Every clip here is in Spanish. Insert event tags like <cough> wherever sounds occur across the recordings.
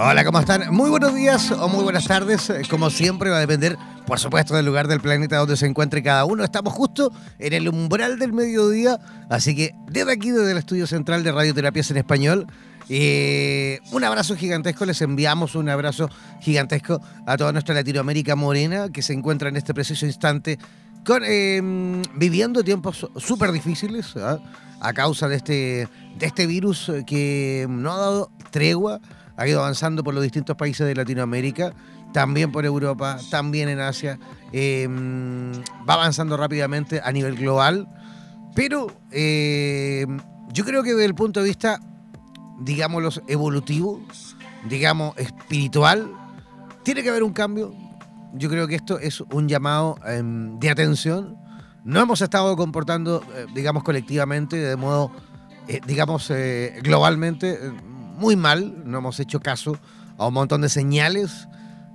Hola, ¿cómo están? Muy buenos días o muy buenas tardes. Como siempre, va a depender, por supuesto, del lugar del planeta donde se encuentre cada uno. Estamos justo en el umbral del mediodía, así que desde aquí, desde el estudio central de Radioterapias en Español, eh, un abrazo gigantesco, les enviamos un abrazo gigantesco a toda nuestra Latinoamérica morena que se encuentra en este preciso instante con, em, viviendo tiempos súper difíciles ¿ah? a causa de este, de este virus que no ha dado tregua ha ido avanzando por los distintos países de Latinoamérica, también por Europa, también en Asia, em, va avanzando rápidamente a nivel global, pero em, yo creo que desde el punto de vista, digámoslo, evolutivo, digamos, espiritual, tiene que haber un cambio. Yo creo que esto es un llamado em, de atención. No hemos estado comportando, eh, digamos, colectivamente, de modo, eh, digamos, eh, globalmente, muy mal, no hemos hecho caso a un montón de señales.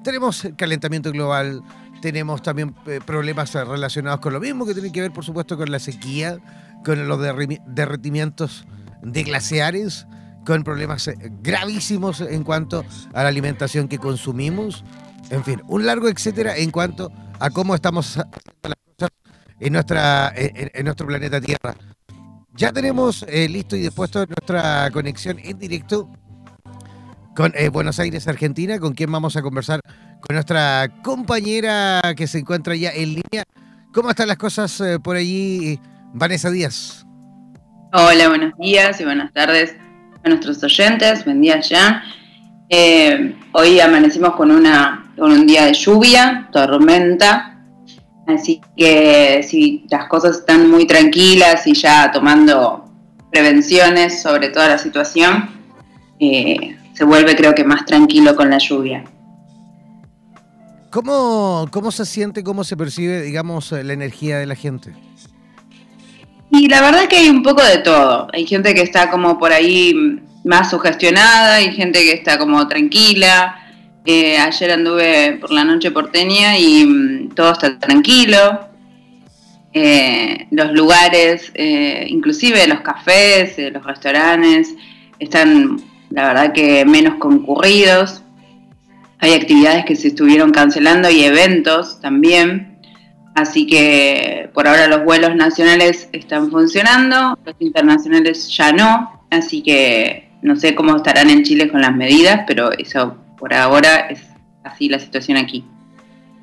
Tenemos calentamiento global, tenemos también eh, problemas relacionados con lo mismo, que tienen que ver, por supuesto, con la sequía, con los derretimientos de glaciares, con problemas eh, gravísimos en cuanto a la alimentación que consumimos. En fin, un largo etcétera en cuanto a cómo estamos en nuestro planeta Tierra. Ya tenemos eh, listo y dispuesto nuestra conexión en directo con eh, Buenos Aires, Argentina, con quien vamos a conversar con nuestra compañera que se encuentra ya en línea. ¿Cómo están las cosas eh, por allí, Vanessa Díaz? Hola, buenos días y buenas tardes a nuestros oyentes. Buen día ya. hoy amanecimos con, una, con un día de lluvia, tormenta, Así que si las cosas están muy tranquilas y ya tomando prevenciones sobre toda la situación, eh, se vuelve creo que más tranquilo con la lluvia. ¿Cómo, ¿Cómo se siente, cómo se percibe, digamos, la energía de la gente? Y la verdad es que hay un poco de todo. Hay gente que está como por ahí más sugestionada, hay gente que está como tranquila, eh, ayer anduve por la noche porteña y mm, todo está tranquilo. Eh, los lugares, eh, inclusive los cafés, los restaurantes, están la verdad que menos concurridos. Hay actividades que se estuvieron cancelando y eventos también. Así que por ahora los vuelos nacionales están funcionando, los internacionales ya no. Así que no sé cómo estarán en Chile con las medidas, pero eso por ahora es así la situación aquí.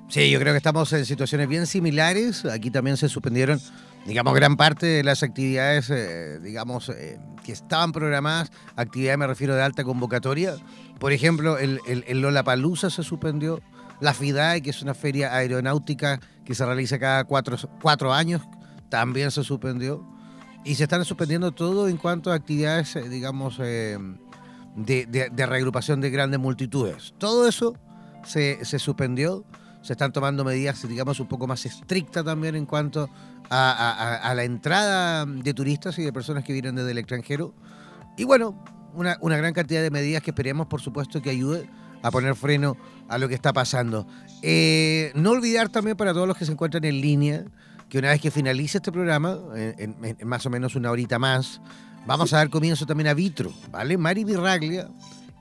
Sí, yo creo que estamos en situaciones bien similares. Aquí también se suspendieron digamos, gran parte de las actividades, eh, digamos, eh, que estaban programadas, actividades me refiero de alta convocatoria. Por ejemplo, el, el, el se suspendió, la FIDAE, que es una feria aeronáutica que se realiza cada cuatro, años, también se suspendió. Y se están suspendiendo todo en cuanto a actividades, eh, digamos, de, de, reagrupación de grandes multitudes. Todo eso se, suspendió se están tomando medidas, digamos, un poco más estrictas también en cuanto a, la entrada de turistas y de personas que vienen desde el extranjero. Y bueno, una, gran cantidad de medidas que esperemos, por supuesto, que ayude a poner freno a lo que está pasando. Eh, no olvidar también para todos los que se encuentran en línea, que una vez que finalice este programa, en, en más o menos una horita más, vamos a dar comienzo también a Vitro, ¿vale? Mari Virraglia,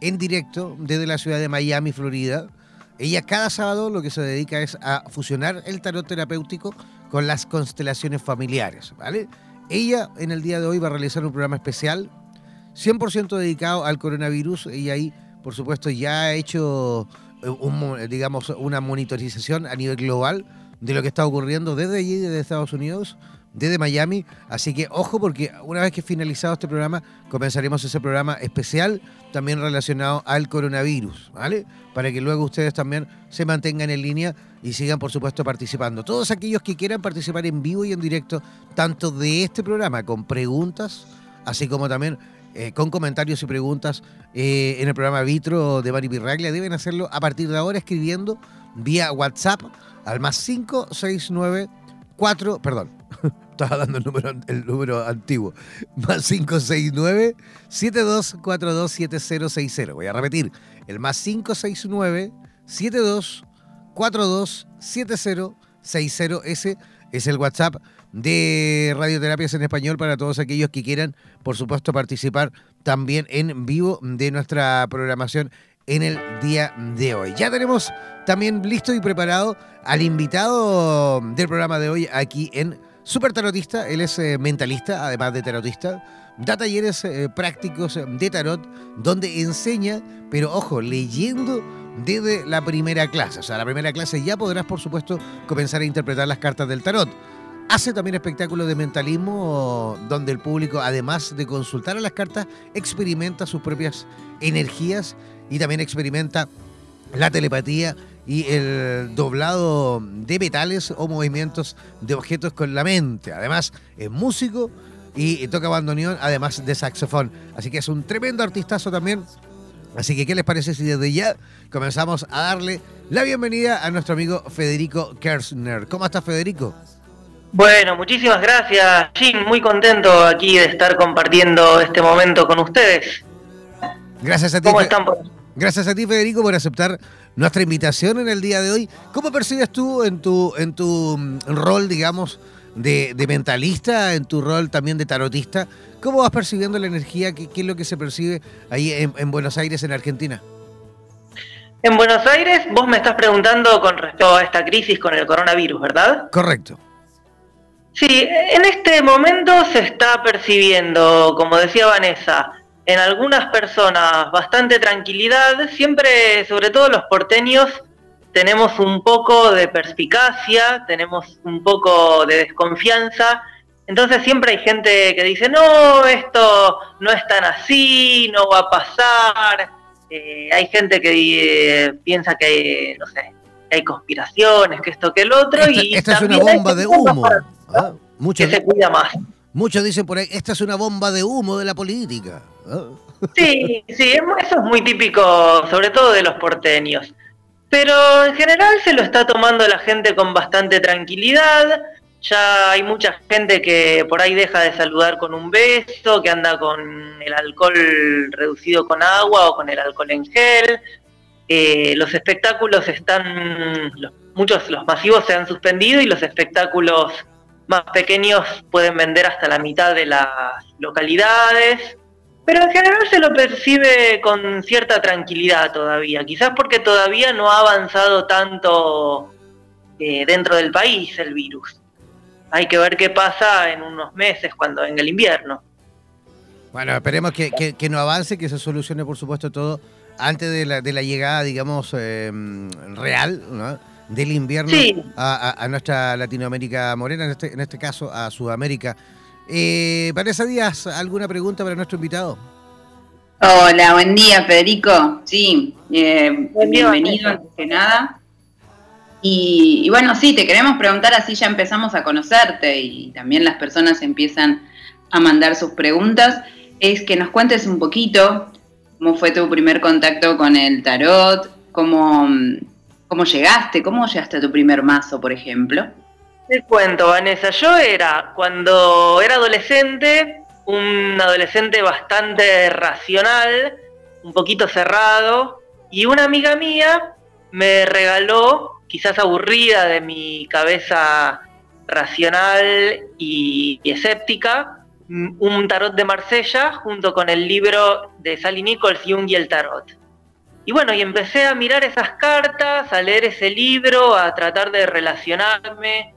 en directo desde la ciudad de Miami, Florida ella cada sábado lo que se dedica es a fusionar el tarot terapéutico con las constelaciones familiares, ¿vale? Ella en el día de hoy va a realizar un programa especial 100% dedicado al coronavirus y ahí, por supuesto, ya ha hecho un, digamos, una monitorización a nivel global de lo que está ocurriendo desde allí, desde Estados Unidos, desde Miami. Así que ojo porque una vez que finalizado este programa, comenzaremos ese programa especial también relacionado al coronavirus, ¿vale? Para que luego ustedes también se mantengan en línea y sigan, por supuesto, participando. Todos aquellos que quieran participar en vivo y en directo, tanto de este programa con preguntas, así como también eh, con comentarios y preguntas eh, en el programa Vitro de Mari Pirraglia, deben hacerlo a partir de ahora escribiendo vía WhatsApp al más 569 4, perdón, <laughs> estaba dando el número, el número antiguo, más 569 72427060. Voy a repetir, el más 569 72427060. Ese es el WhatsApp de Radioterapias en Español para todos aquellos que quieran, por supuesto, participar también en vivo de nuestra programación en el día de hoy. Ya tenemos también listo y preparado al invitado del programa de hoy aquí en Super Tarotista. Él es eh, mentalista, además de tarotista. Da talleres eh, prácticos de tarot donde enseña, pero ojo, leyendo desde la primera clase. O sea, la primera clase ya podrás, por supuesto, comenzar a interpretar las cartas del tarot. Hace también espectáculos de mentalismo donde el público, además de consultar a las cartas, experimenta sus propias energías y también experimenta la telepatía y el doblado de metales o movimientos de objetos con la mente. Además, es músico y toca bandoneón, además de saxofón. Así que es un tremendo artistazo también. Así que, ¿qué les parece si desde ya comenzamos a darle la bienvenida a nuestro amigo Federico Kersner? ¿Cómo estás, Federico? Bueno, muchísimas gracias, Jim. Muy contento aquí de estar compartiendo este momento con ustedes. Gracias a ti. ¿Cómo están? Por... Gracias a ti, Federico, por aceptar nuestra invitación en el día de hoy. ¿Cómo percibes tú en tu, en tu rol, digamos, de, de mentalista, en tu rol también de tarotista? ¿Cómo vas percibiendo la energía? ¿Qué, qué es lo que se percibe ahí en, en, Buenos Aires, en Argentina? En Buenos Aires, vos me estás preguntando con respecto a esta crisis con el coronavirus, ¿verdad? Correcto. Sí, en este momento se está percibiendo, como decía Vanessa, en algunas personas bastante tranquilidad, siempre, sobre todo los porteños, tenemos un poco de perspicacia, tenemos un poco de desconfianza, entonces siempre hay gente que dice, no, esto no es tan así, no va a pasar, eh, hay gente que eh, piensa que hay, no sé, que hay conspiraciones, que esto, que el otro, esta, y esta es una bomba de humo. Ah, muchos, que se cuida más. Muchos dicen por ahí, esta es una bomba de humo de la política. Sí, sí, eso es muy típico, sobre todo de los porteños. Pero en general se lo está tomando la gente con bastante tranquilidad. Ya hay mucha gente que por ahí deja de saludar con un beso, que anda con el alcohol reducido con agua o con el alcohol en gel. Eh, los espectáculos están, los, muchos, los masivos se han suspendido y los espectáculos más pequeños pueden vender hasta la mitad de las localidades. Pero en general se lo percibe con cierta tranquilidad todavía, quizás porque todavía no ha avanzado tanto eh, dentro del país el virus. Hay que ver qué pasa en unos meses cuando venga el invierno. Bueno, esperemos que, que, que no avance, que se solucione por supuesto todo antes de la, de la llegada, digamos, eh, real, ¿no? del invierno a, nuestra Latinoamérica morena, en este, en este caso a Sudamérica. Eh, Vanessa Díaz, ¿alguna pregunta para nuestro invitado? Hola, buen día Federico. Sí, eh, bienvenido antes que nada. Y, y, bueno, sí, te queremos preguntar así ya empezamos a conocerte y también las personas empiezan a mandar sus preguntas. Es que nos cuentes un poquito cómo fue tu primer contacto con el tarot, cómo, cómo llegaste, cómo llegaste a tu primer mazo, por ejemplo. Te cuento, Vanessa, yo era, cuando era adolescente, un adolescente bastante racional, un poquito cerrado, y una amiga mía me regaló, quizás aburrida de mi cabeza racional y, y escéptica, un tarot de Marsella junto con el libro de Sally Nichols, Jung y el tarot. Y bueno, y empecé a mirar esas cartas, a leer ese libro, a tratar de relacionarme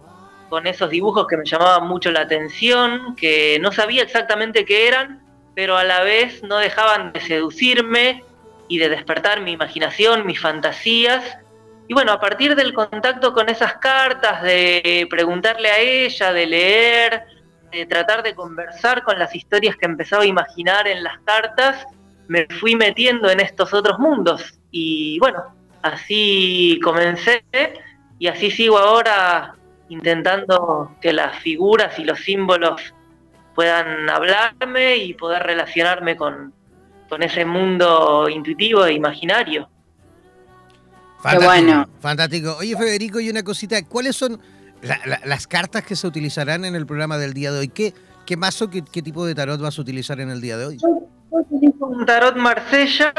con esos dibujos que me llamaban mucho la atención, que no sabía exactamente qué eran, pero a la vez no dejaban de seducirme y de despertar mi imaginación, mis fantasías. Y bueno, a partir del contacto con esas cartas, de preguntarle a ella, de leer, de tratar de conversar con las historias que empezaba a imaginar en las cartas, me fui metiendo en estos otros mundos. Y bueno, así comencé y así sigo ahora intentando que las figuras y los símbolos puedan hablarme y poder relacionarme con, con ese mundo intuitivo e imaginario. Fantástico, bueno. fantástico. Oye, Federico, y una cosita, ¿cuáles son las cartas que se utilizarán en el programa del día de hoy? ¿Qué, qué mazo, qué, qué tipo de tarot vas a utilizar en el día de hoy? un tarot Marsella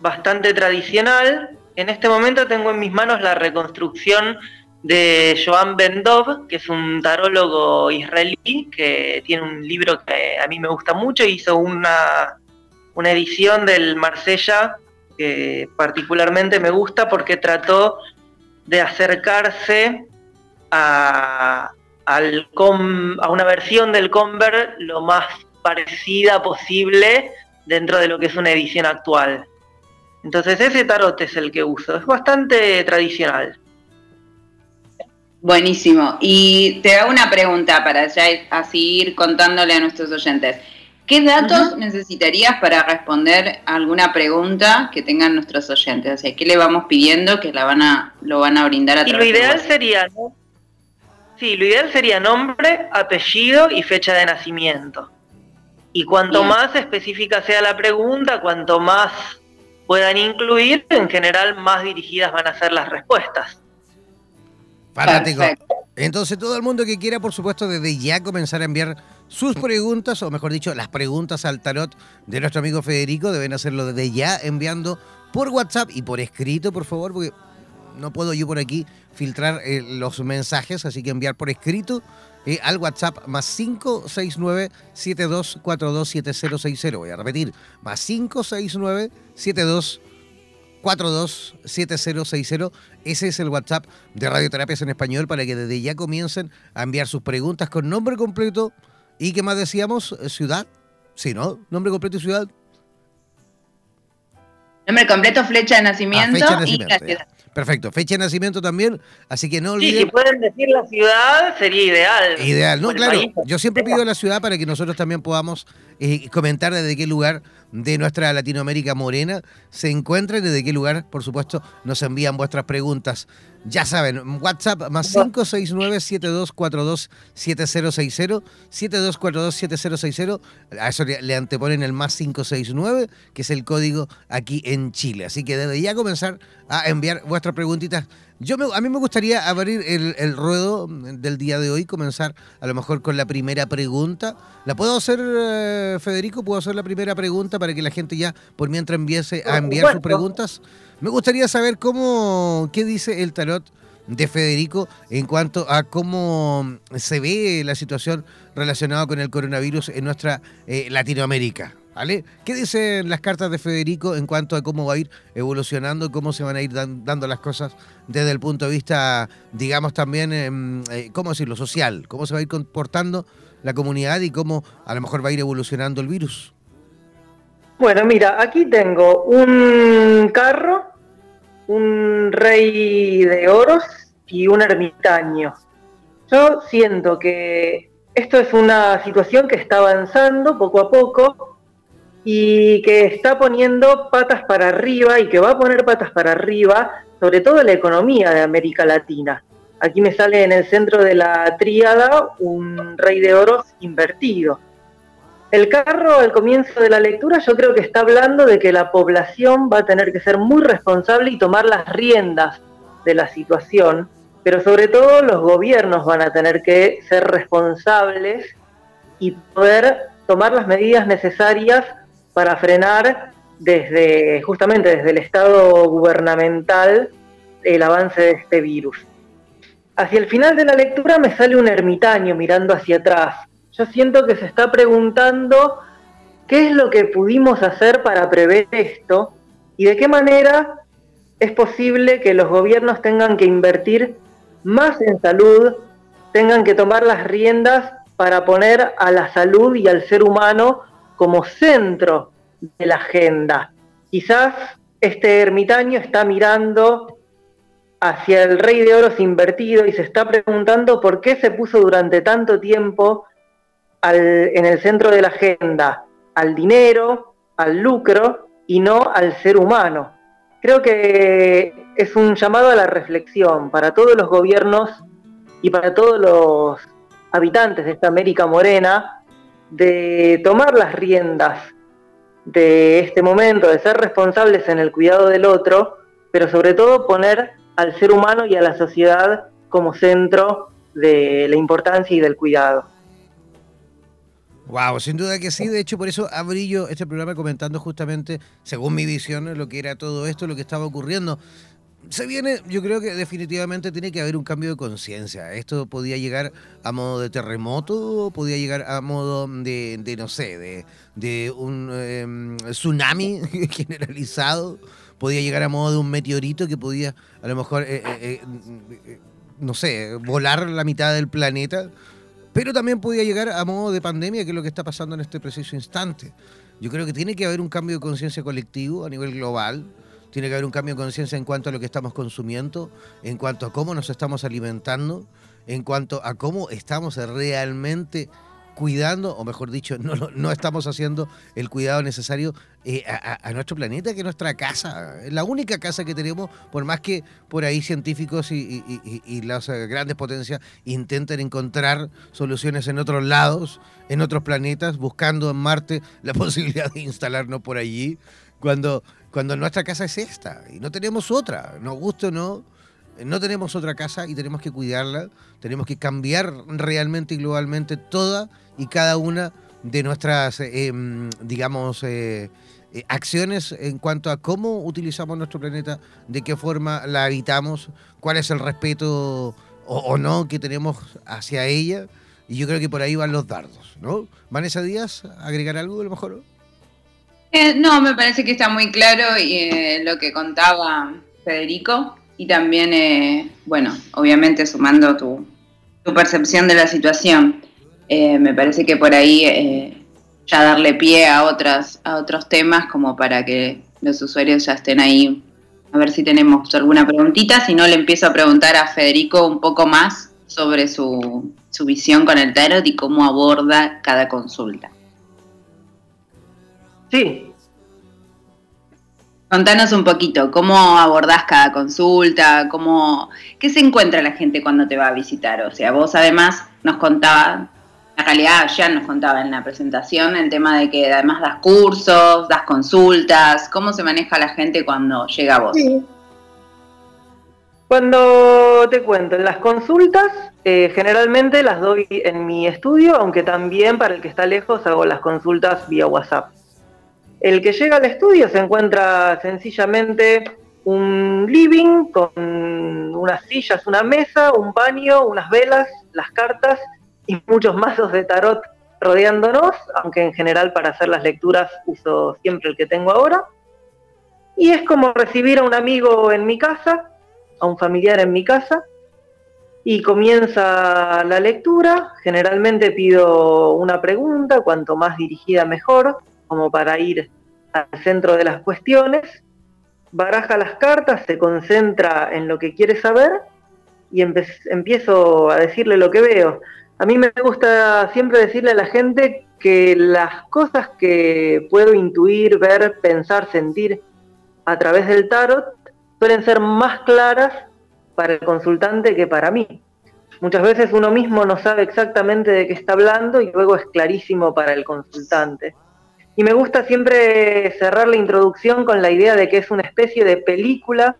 bastante tradicional. En este momento tengo en mis manos la reconstrucción de Joan Bendov, que es un tarólogo israelí que tiene un libro que a mí me gusta mucho. Hizo una, una edición del Marsella que particularmente me gusta porque trató de acercarse a, a una versión del Conver lo más parecida posible dentro de lo que es una edición actual. Entonces ese tarot es el que uso, es bastante tradicional. Buenísimo. Y te hago una pregunta para ya así ir contándole a nuestros oyentes. ¿Qué datos necesitarías para responder a alguna pregunta que tengan nuestros oyentes? O sea, ¿qué le vamos pidiendo que la van a, lo van a brindar a y lo ideal sería, Sí, lo ideal sería nombre, apellido y fecha de nacimiento. Y cuanto más específica sea la pregunta, cuanto más puedan incluir, en general más dirigidas van a ser las respuestas. Fantástico. Entonces todo el mundo que quiera, por supuesto, desde ya comenzar a enviar sus preguntas, o mejor dicho, las preguntas al tarot de nuestro amigo Federico, deben hacerlo desde ya enviando por WhatsApp y por escrito, por favor, porque no puedo yo por aquí filtrar eh, los mensajes, así que enviar por escrito eh, al WhatsApp más 569-7242-7060. Voy a repetir, más 569-7242-7060. Ese es el WhatsApp de Radioterapias en Español para que desde ya comiencen a enviar sus preguntas con nombre completo y, ¿qué más decíamos? ¿Ciudad? Sí, ¿no? Nombre completo y ciudad. Nombre completo, flecha de nacimiento, ah, fecha de nacimiento y la ciudad. Perfecto, fecha de nacimiento también, así que no olviden. Sí, si pueden decir la ciudad, sería ideal. Ideal, no, claro. Yo siempre pido la ciudad para que nosotros también podamos eh, comentar desde qué lugar de nuestra Latinoamérica morena se encuentra y desde qué lugar, por supuesto, nos envían vuestras preguntas. Ya saben, WhatsApp más 569-7242-7060, 7242-7060, a eso le anteponen el más 569, que es el código aquí en Chile. Así que desde ya comenzar a enviar vuestras preguntitas. Yo a mí me gustaría abrir el, ruedo del día de hoy, comenzar a lo mejor con la primera pregunta. ¿La puedo hacer, eh, Federico? ¿Puedo hacer la primera pregunta para que la gente ya, por mientras empiece a enviar sus preguntas? Me gustaría saber cómo, qué dice el tarot de Federico en cuanto a cómo se ve la situación relacionada con el coronavirus en nuestra eh, Latinoamérica. ¿Qué dicen las cartas de Federico en cuanto a cómo va a ir evolucionando, cómo se van a ir dando las cosas desde el punto de vista, digamos también, em, eh, ¿cómo decirlo?, social, cómo se va a ir comportando la comunidad y cómo a lo mejor va a ir evolucionando el virus. Bueno, mira, aquí tengo un carro, un rey de oros y un ermitaño. Yo siento que esto es una situación que está avanzando poco a poco y que está poniendo patas para arriba y que va a poner patas para arriba, sobre todo la economía de América Latina. Aquí me sale en el centro de la tríada un rey de oros invertido. El carro al comienzo de la lectura yo creo que está hablando de que la población va a tener que ser muy responsable y tomar las riendas de la situación, pero sobre todo los gobiernos van a tener que ser responsables y poder tomar las medidas necesarias para frenar desde justamente desde el estado gubernamental el avance de este virus. Hacia el final de la lectura me sale un ermitaño mirando hacia atrás. Yo siento que se está preguntando qué es lo que pudimos hacer para prever esto y de qué manera es posible que los gobiernos tengan que invertir más en salud, tengan que tomar las riendas para poner a la salud y al ser humano como centro de la agenda. Quizás este ermitaño está mirando hacia el rey de oros invertido y se está preguntando por qué se puso durante tanto tiempo en el centro de la agenda al dinero, al lucro y no al ser humano. Creo que es un llamado a la reflexión para todos los gobiernos y para todos los habitantes de esta América Morena de tomar las riendas de este momento, de ser responsables en el cuidado del otro, pero sobre todo poner al ser humano y a la sociedad como centro de la importancia y del cuidado. Wow, sin duda que sí. De hecho, por eso abrí yo este programa comentando justamente, según mi visión, lo que era todo esto, lo que estaba ocurriendo se viene, yo creo que definitivamente tiene que haber un cambio de conciencia. Esto podía llegar a modo de terremoto, podía llegar a modo de, no sé, de, un em, tsunami <laughs> generalizado, podía llegar a modo de un meteorito que podía a lo mejor, eh, eh, eh, no sé, volar la mitad del planeta, pero también podía llegar a modo de pandemia, que es lo que está pasando en este preciso instante. Yo creo que tiene que haber un cambio de conciencia colectivo a nivel global tiene que haber un cambio de conciencia en cuanto a lo que estamos consumiendo, en cuanto a cómo nos estamos alimentando, en cuanto a cómo estamos realmente cuidando, o mejor dicho, no, no estamos haciendo el cuidado necesario eh, a, nuestro planeta, que es nuestra casa, la única casa que tenemos, por más que por ahí científicos y, y, las eh, grandes potencias intenten encontrar soluciones en otros lados, en otros planetas, buscando en Marte la <laughs> posibilidad de instalarnos por allí, cuando cuando nuestra casa es esta y no tenemos otra, nos gusta o no, no tenemos otra casa y tenemos que cuidarla, tenemos que cambiar realmente y globalmente toda y cada una de nuestras, eh, em, digamos, eh, eh, acciones en cuanto a cómo utilizamos nuestro planeta, de qué forma la habitamos, cuál es el respeto o, o no que tenemos hacia ella. Y yo creo que por ahí van los dardos, ¿no? Vanessa Díaz, agregar algo a lo mejor. Eh, no, me parece que está muy claro eh, lo que contaba Federico y también, eh, bueno, obviamente sumando tu, percepción de la situación, me parece que por ahí ya darle pie a, otras, a otros temas como para que los usuarios ya estén ahí. A ver si tenemos alguna preguntita, si no le empiezo a preguntar a Federico un poco más sobre su, su visión con el tarot y cómo aborda cada consulta. Sí. Contanos un poquito, ¿cómo abordás cada consulta? Cómo, ¿Qué se encuentra la gente cuando te va a visitar? O sea, vos además nos contabas, en realidad ya nos contaba en la presentación el tema de que además das cursos, das consultas, ¿cómo se maneja la gente cuando llega a vos? Cuando te cuento, en las consultas eh, generalmente las doy en mi estudio, aunque también para el que está lejos hago las consultas vía WhatsApp. El que llega al estudio se encuentra sencillamente un living con unas sillas, una mesa, un baño, unas velas, las cartas y muchos mazos de tarot rodeándonos, aunque en general para hacer las lecturas uso siempre el que tengo ahora. Y es como recibir a un amigo en mi casa, a un familiar en mi casa, y comienza la lectura. Generalmente pido una pregunta, cuanto más dirigida mejor como para ir al centro de las cuestiones, baraja las cartas, se concentra en lo que quiere saber y empiezo a decirle lo que veo. A mí me gusta siempre decirle a la gente que las cosas que puedo intuir, ver, pensar, sentir a través del tarot suelen ser más claras para el consultante que para mí. Muchas veces uno mismo no sabe exactamente de qué está hablando y luego es clarísimo para el consultante. Y me gusta siempre cerrar la introducción con la idea de que es una especie de película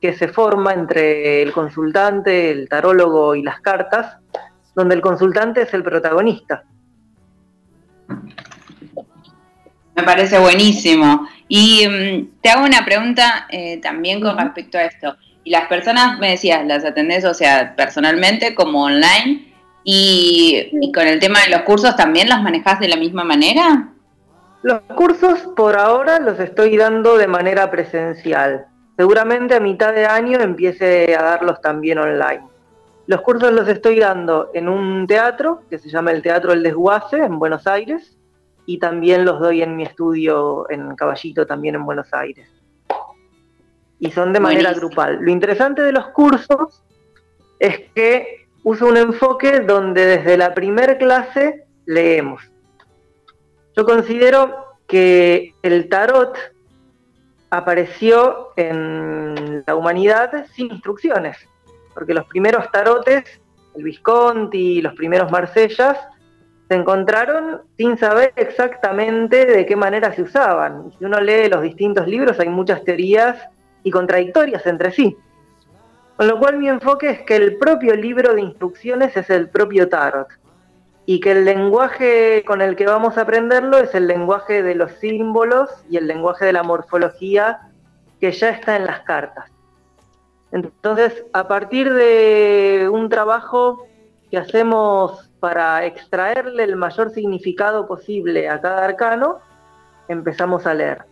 que se forma entre el consultante, el tarólogo y las cartas, donde el consultante es el protagonista. Me parece buenísimo. Y mm, te hago una pregunta eh, también con respecto a esto. Y las personas, me decías, las atendés, o sea, personalmente como online. Y, y con el tema de los cursos, ¿también los manejás de la misma manera? Los cursos por ahora los estoy dando de manera presencial. Seguramente a mitad de año empiece a darlos también online. Los cursos los estoy dando en un teatro que se llama el Teatro El Desguace en Buenos Aires y también los doy en mi estudio en Caballito también en Buenos Aires. Y son de manera grupal. Lo interesante de los cursos es que uso un enfoque donde desde la primer clase leemos. Yo considero que el tarot apareció en la humanidad sin instrucciones, porque los primeros tarotes, el Visconti, los primeros Marsellas, se encontraron sin saber exactamente de qué manera se usaban. Si uno lee los distintos libros hay muchas teorías y contradictorias entre sí. Con lo cual mi enfoque es que el propio libro de instrucciones es el propio tarot y que el lenguaje con el que vamos a aprenderlo es el lenguaje de los símbolos y el lenguaje de la morfología que ya está en las cartas. Entonces, a partir de un trabajo que hacemos para extraerle el mayor significado posible a cada arcano, empezamos a leer.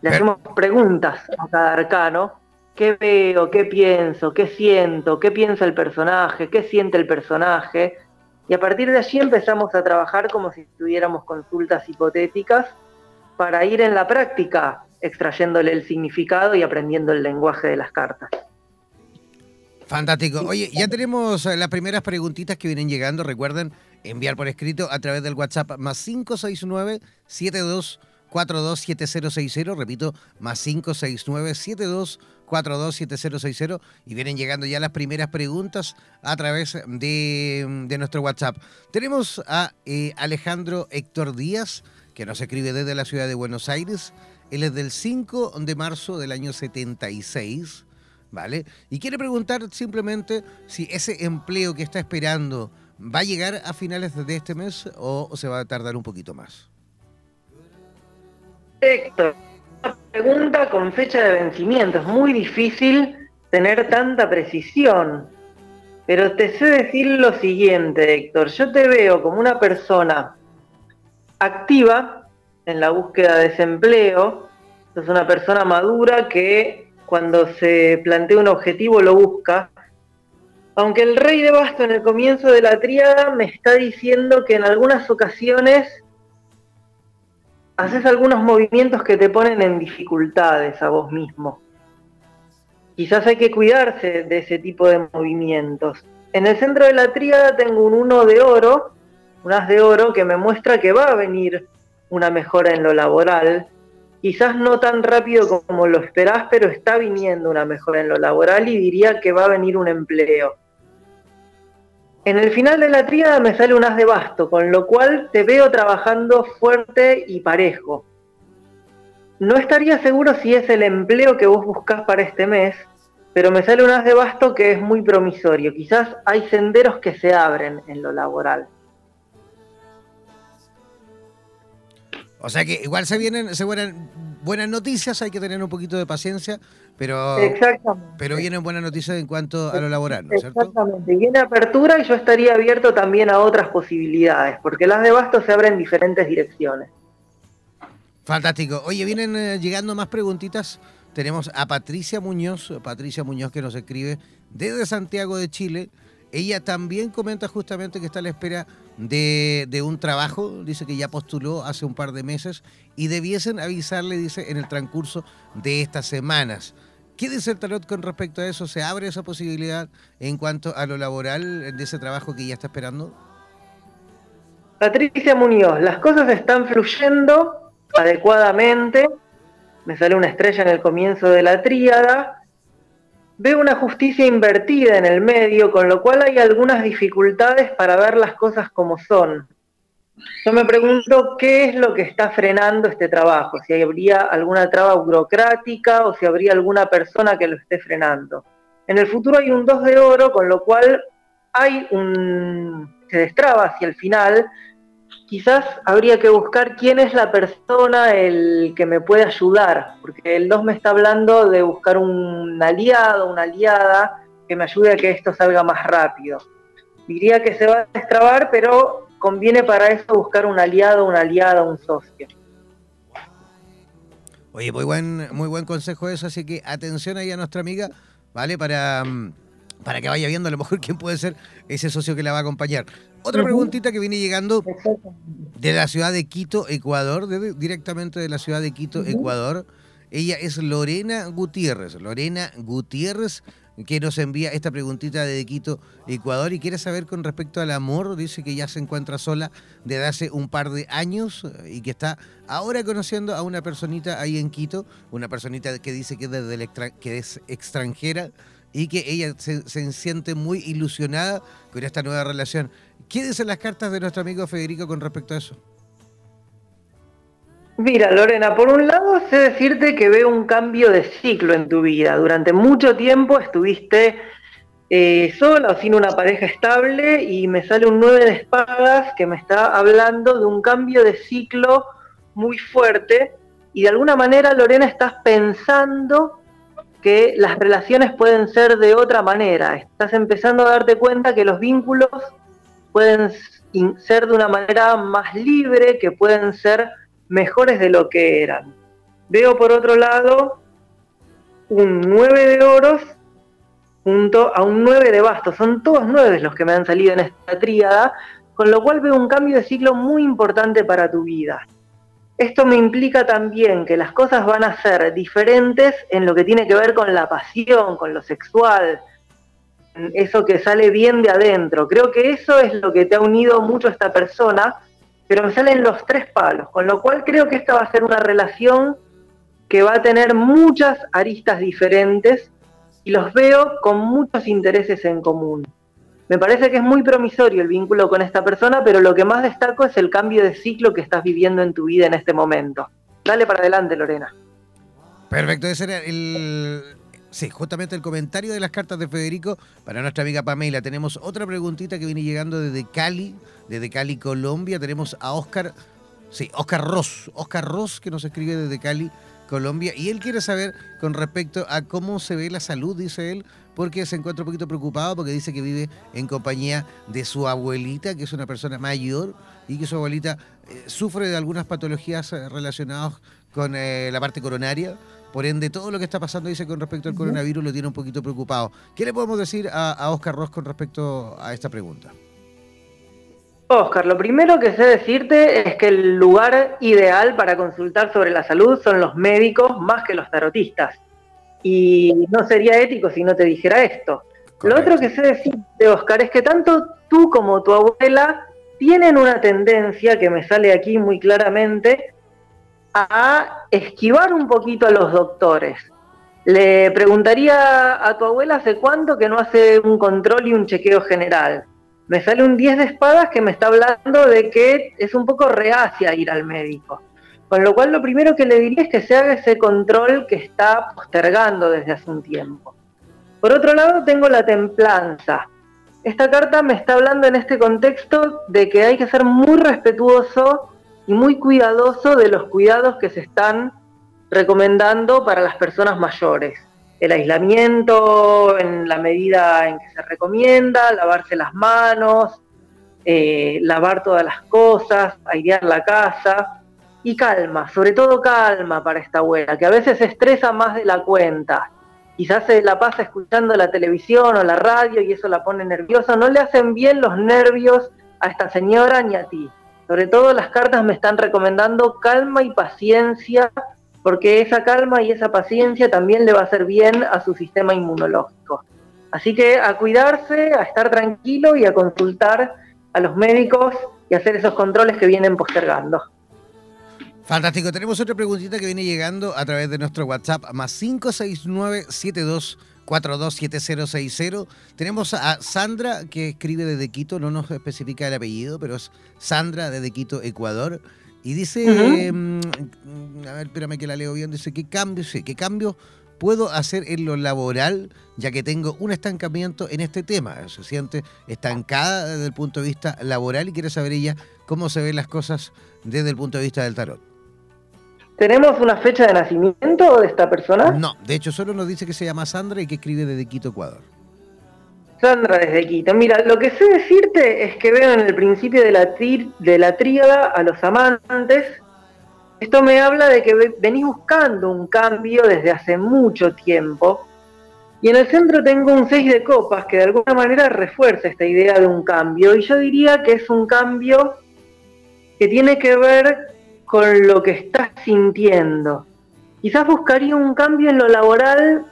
Le hacemos preguntas a cada arcano. ¿Qué veo? ¿Qué pienso? ¿Qué siento? ¿Qué piensa el personaje? ¿Qué siente el personaje? Y a partir de allí empezamos a trabajar como si tuviéramos consultas hipotéticas para ir en la práctica extrayéndole el significado y aprendiendo el lenguaje de las cartas. Fantástico. Oye, ya tenemos eh, las primeras preguntitas que vienen llegando. Recuerden enviar por escrito a través del WhatsApp más 569 72427060. Repito, más 569 72 427060 y vienen llegando ya las primeras preguntas a través de, nuestro WhatsApp. Tenemos a eh, Alejandro Héctor Díaz, que nos escribe desde la ciudad de Buenos Aires. Él es del 5 de marzo del año 76, ¿vale? Y quiere preguntar simplemente si ese empleo que está esperando va a llegar a finales de este mes o se va a tardar un poquito más. Héctor, pregunta con fecha de vencimiento. Es muy difícil tener tanta precisión. Pero te sé decir lo siguiente, Héctor. Yo te veo como una persona activa en la búsqueda de desempleo. Es una persona madura que cuando se plantea un objetivo lo busca. Aunque el rey de basto en el comienzo de la tríada me está diciendo que en algunas ocasiones haces algunos movimientos que te ponen en dificultades a vos mismo. Quizás hay que cuidarse de ese tipo de movimientos. En el centro de la tríada tengo un uno de oro, un as de oro que me muestra que va a venir una mejora en lo laboral. Quizás no tan rápido como lo esperás, pero está viniendo una mejora en lo laboral y diría que va a venir un empleo. En el final de la tríada me sale un as de basto, con lo cual te veo trabajando fuerte y parejo. No estaría seguro si es el empleo que vos buscás para este mes, pero me sale un as de basto que es muy promisorio. Quizás hay senderos que se abren en lo laboral. O sea que igual se vienen, se vienen buenas noticias, hay que tener un poquito de paciencia, pero, pero vienen buenas noticias en cuanto a lo laboral, ¿no es cierto? Exactamente, viene apertura y yo estaría abierto también a otras posibilidades, porque las de Basto se abren en diferentes direcciones. Fantástico. Oye, vienen eh, llegando más preguntitas. Tenemos a Patricia Muñoz, Patricia Muñoz que nos escribe desde Santiago de Chile. Ella también comenta justamente que está a la espera de, un trabajo, dice que ya postuló hace un par de meses y debiesen avisarle, dice, en el transcurso de estas semanas. ¿Qué dice el tarot con respecto a eso? ¿Se abre esa posibilidad en cuanto a lo laboral de ese trabajo que ya está esperando? Patricia Muñoz, las cosas están fluyendo adecuadamente. Me sale una estrella en el comienzo de la tríada. Veo una justicia invertida en el medio, con lo cual hay algunas dificultades para ver las cosas como son. Yo me pregunto qué es lo que está frenando este trabajo, si habría alguna traba burocrática o si habría alguna persona que lo esté frenando. En el futuro hay un 2 de oro, con lo cual hay un se destraba hacia el final. Quizás habría que buscar quién es la persona el que me puede ayudar, porque el 2 me está hablando de buscar un aliado, una aliada que me ayude a que esto salga más rápido. Diría que se va a destrabar, pero conviene para eso buscar un aliado, una aliada, un socio. Oye, muy buen, muy buen consejo eso, así que atención ahí a nuestra amiga, ¿vale? Para, mm, para que vaya viendo a lo mejor <laughs> quién puede ser ese socio que la va a acompañar. Otra preguntita que viene llegando de la ciudad de Quito, Ecuador, directamente de la ciudad de Quito, Ecuador. Ella es Lorena Gutiérrez. Lorena Gutiérrez que nos envía esta preguntita de Quito, Ecuador, y quiere saber con respecto al amor, dice que ya se encuentra sola desde hace un par de años y que está ahora conociendo a una personita ahí en Quito, una personita que dice que, desde que es extranjera y que ella se, siente muy ilusionada con esta nueva relación. ¿Qué dicen las cartas de nuestro amigo Federico con respecto a eso? Mira, Lorena, por un lado sé decirte que veo un cambio de ciclo en tu vida. Durante mucho tiempo estuviste eh, sola o sin una pareja estable y me sale un 9 de espadas que me está hablando de un cambio de ciclo muy fuerte y de alguna manera, Lorena, estás pensando que las relaciones pueden ser de otra manera. Estás empezando a darte cuenta que los vínculos pueden ser de una manera más libre, que pueden ser mejores de lo que eran. Veo por otro lado un 9 de oros junto a un 9 de bastos. Son todos 9 los que me han salido en esta tríada, con lo cual veo un cambio de ciclo muy importante para tu vida. Esto me implica también que las cosas van a ser diferentes en lo que tiene que ver con la pasión, con lo sexual, eso que sale bien de adentro. Creo que eso es lo que te ha unido mucho a esta persona pero me salen los tres palos, con lo cual creo que esta va a ser una relación que va a tener muchas aristas diferentes y los veo con muchos intereses en común. Me parece que es muy promisorio el vínculo con esta persona, pero lo que más destaco es el cambio de ciclo que estás viviendo en tu vida en este momento. Dale para adelante, Lorena. Perfecto, ese era el, Sí, justamente el comentario de las cartas de Federico para nuestra amiga Pamela. Tenemos otra preguntita que viene llegando desde Cali, desde Cali, Colombia. Tenemos a Oscar, sí, Oscar Ross, Oscar Ross que nos escribe desde Cali, Colombia. Y él quiere saber con respecto a cómo se ve la salud, dice él, porque se encuentra un poquito preocupado porque dice que vive en compañía de su abuelita, que es una persona mayor y que su abuelita eh, sufre de algunas patologías eh, relacionadas con eh, la parte coronaria por ende, todo lo que está pasando, dice, con respecto al coronavirus lo tiene un poquito preocupado. ¿Qué le podemos decir a, Oscar Ross con respecto a esta pregunta? Oscar, lo primero que sé decirte es que el lugar ideal para consultar sobre la salud son los médicos más que los tarotistas. Y no sería ético si no te dijera esto. Lo otro que sé decirte, Oscar, es que tanto tú como tu abuela tienen una tendencia que me sale aquí muy claramente a esquivar un poquito a los doctores. Le preguntaría a tu abuela hace cuánto que no hace un control y un chequeo general. Me sale un 10 de espadas que me está hablando de que es un poco reacia ir al médico. Con lo cual lo primero que le diría es que se haga ese control que está postergando desde hace un tiempo. Por otro lado tengo la templanza. Esta carta me está hablando en este contexto de que hay que ser muy respetuoso y muy cuidadoso de los cuidados que se están recomendando para las personas mayores. El aislamiento en la medida en que se recomienda, lavarse las manos, eh, lavar todas las cosas, airear la casa y calma, sobre todo calma para esta abuela, que a veces se estresa más de la cuenta. Quizás se la pasa escuchando la televisión o la radio y eso la pone nerviosa. No le hacen bien los nervios a esta señora ni a ti. Sobre todo las cartas me están recomendando calma y paciencia porque esa calma y esa paciencia también le va a hacer bien a su sistema inmunológico. Así que a cuidarse, a estar tranquilo y a consultar a los médicos y hacer esos controles que vienen postergando. Fantástico. Tenemos otra preguntita que viene llegando a través de nuestro WhatsApp más 569 72 427060. Tenemos a Sandra que escribe desde Quito, no nos especifica el apellido, pero es Sandra desde Quito, Ecuador. Y dice, mm, a ver, espérame que la leo bien, dice, ¿qué cambios, qué cambios puedo hacer en lo laboral ya que tengo un estancamiento en este tema? Se siente estancada desde el punto de vista laboral y quiere saber ella cómo se ven las cosas desde el punto de vista del tarot. ¿Tenemos una fecha de nacimiento de esta persona? No, de hecho solo nos dice que se llama Sandra y que escribe desde Quito, Ecuador. Sandra desde Quito. Mira, lo que sé decirte es que veo en el principio de la, de la tríada a los amantes. Esto me habla de que venís buscando un cambio desde hace mucho tiempo. Y en el centro tengo un 6 de copas que de alguna manera refuerza esta idea de un cambio. Y yo diría que es un cambio que tiene que ver con lo que estás sintiendo. Quizás buscaría un cambio en lo laboral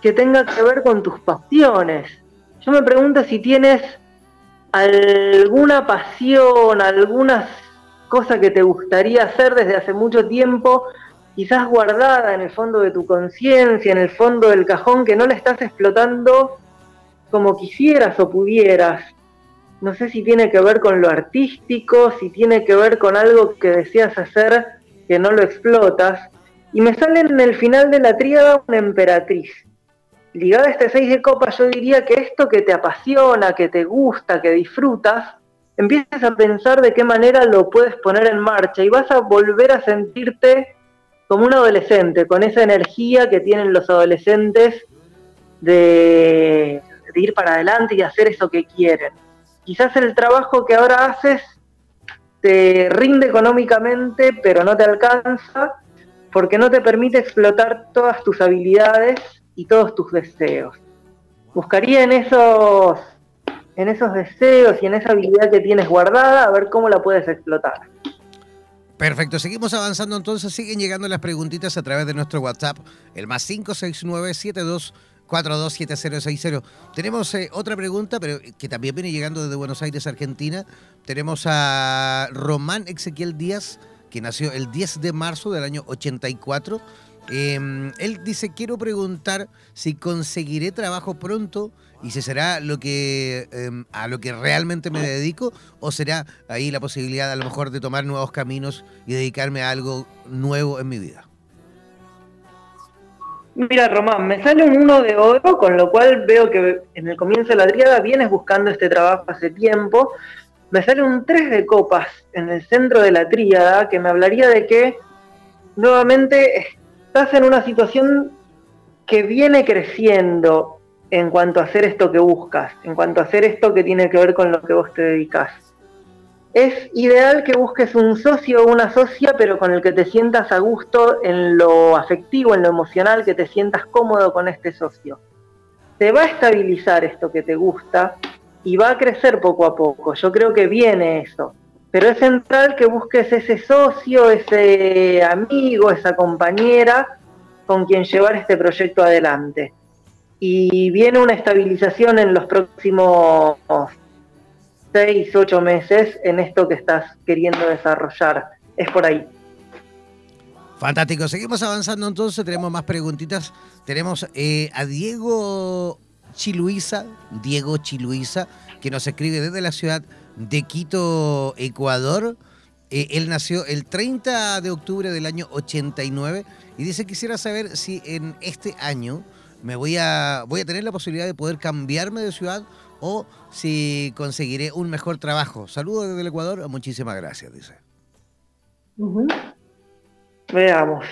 que tenga que ver con tus pasiones. Yo me pregunto si tienes alguna pasión, alguna cosa que te gustaría hacer desde hace mucho tiempo, quizás guardada en el fondo de tu conciencia, en el fondo del cajón, que no la estás explotando como quisieras o pudieras no sé si tiene que ver con lo artístico, si tiene que ver con algo que deseas hacer que no lo explotas. Y me sale en el final de la tríada una emperatriz. Ligada a este seis de copas, yo diría que esto que te apasiona, que te gusta, que disfrutas, empiezas a pensar de qué manera lo puedes poner en marcha y vas a volver a sentirte como un adolescente, con esa energía que tienen los adolescentes de ir para adelante y hacer eso que quieren quizás el trabajo que ahora haces te rinde económicamente, pero no te alcanza porque no te permite explotar todas tus habilidades y todos tus deseos. Buscaría en esos, en esos deseos y en esa habilidad que tienes guardada a ver cómo la puedes explotar. Perfecto, seguimos avanzando entonces, siguen llegando las preguntitas a través de nuestro WhatsApp, el más 569 72 427060. Tenemos eh, otra pregunta, pero que también viene llegando desde Buenos Aires, Argentina. Tenemos a Román Ezequiel Díaz, que nació el 10 de marzo del año 84. Em, él dice, quiero preguntar si conseguiré trabajo pronto y si será lo que em, a lo que realmente me dedico o será ahí la posibilidad a lo mejor de tomar nuevos caminos y dedicarme a algo nuevo en mi vida. Mira, Román, me sale un uno de oro, con lo cual veo que en el comienzo de la triada vienes buscando este trabajo hace tiempo. Me sale un 3 de copas en el centro de la tríada, que me hablaría de que nuevamente estás en una situación que viene creciendo en cuanto a hacer esto que buscas, en cuanto a hacer esto que tiene que ver con lo que vos te dedicas es ideal que busques un socio o una socia, pero con el que te sientas a gusto en lo afectivo, en lo emocional, que te sientas cómodo con este socio. Te va a estabilizar esto que te gusta y va a crecer poco a poco. Yo creo que viene eso. Pero es central que busques ese socio, ese amigo, esa compañera con quien llevar este proyecto adelante. Y viene una estabilización en los próximos seis, ocho meses en esto que estás queriendo desarrollar. Es por ahí. Fantástico. Seguimos avanzando entonces. Tenemos más preguntitas. Tenemos eh, a Diego Chiluiza, Diego Chiluiza, que nos escribe desde la ciudad de Quito, Ecuador. Eh, él nació el 30 de octubre del año 89 y dice quisiera saber si en este año me voy a voy a tener la posibilidad de poder cambiarme de ciudad o si conseguiré un mejor trabajo. Saludos desde el Ecuador, muchísimas gracias, dice. Veamos.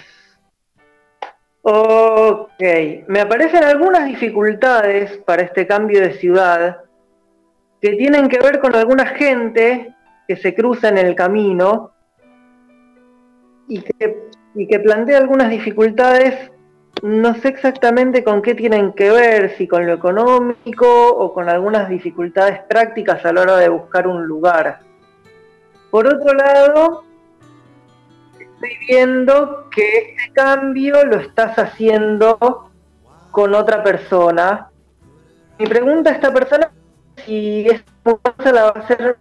Ok, me aparecen algunas dificultades para este cambio de ciudad que tienen que ver con alguna gente que se cruza en el camino y que, y que plantea algunas dificultades no sé exactamente con qué tienen que ver, si con lo económico o con algunas dificultades prácticas a la hora de buscar un lugar. Por otro lado, estoy viendo que este cambio lo estás haciendo con otra persona. Mi pregunta a esta persona es si esta mudanza la va a hacer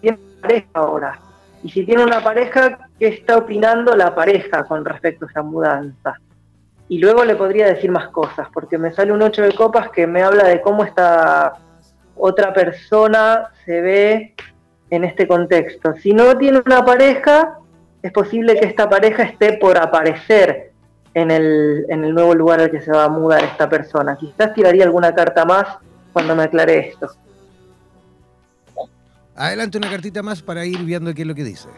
bien pareja ahora. Y si tiene una pareja, ¿qué está opinando la pareja con respecto a esa mudanza? Y luego le podría decir más cosas, porque me sale un 8 de copas que me habla de cómo esta otra persona se ve en este contexto. Si no tiene una pareja, es posible que esta pareja esté por aparecer en el, en el nuevo lugar al que se va a mudar esta persona. Quizás tiraría alguna carta más cuando me aclare esto. Adelante una cartita más para ir viendo qué es lo que dice.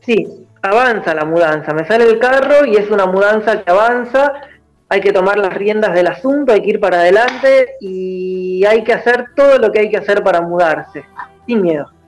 Sí, avanza la mudanza. Me sale el carro y es una mudanza que avanza. Hay que tomar las riendas del asunto, hay que ir para adelante y hay que hacer todo lo que hay que hacer para mudarse, sin miedo.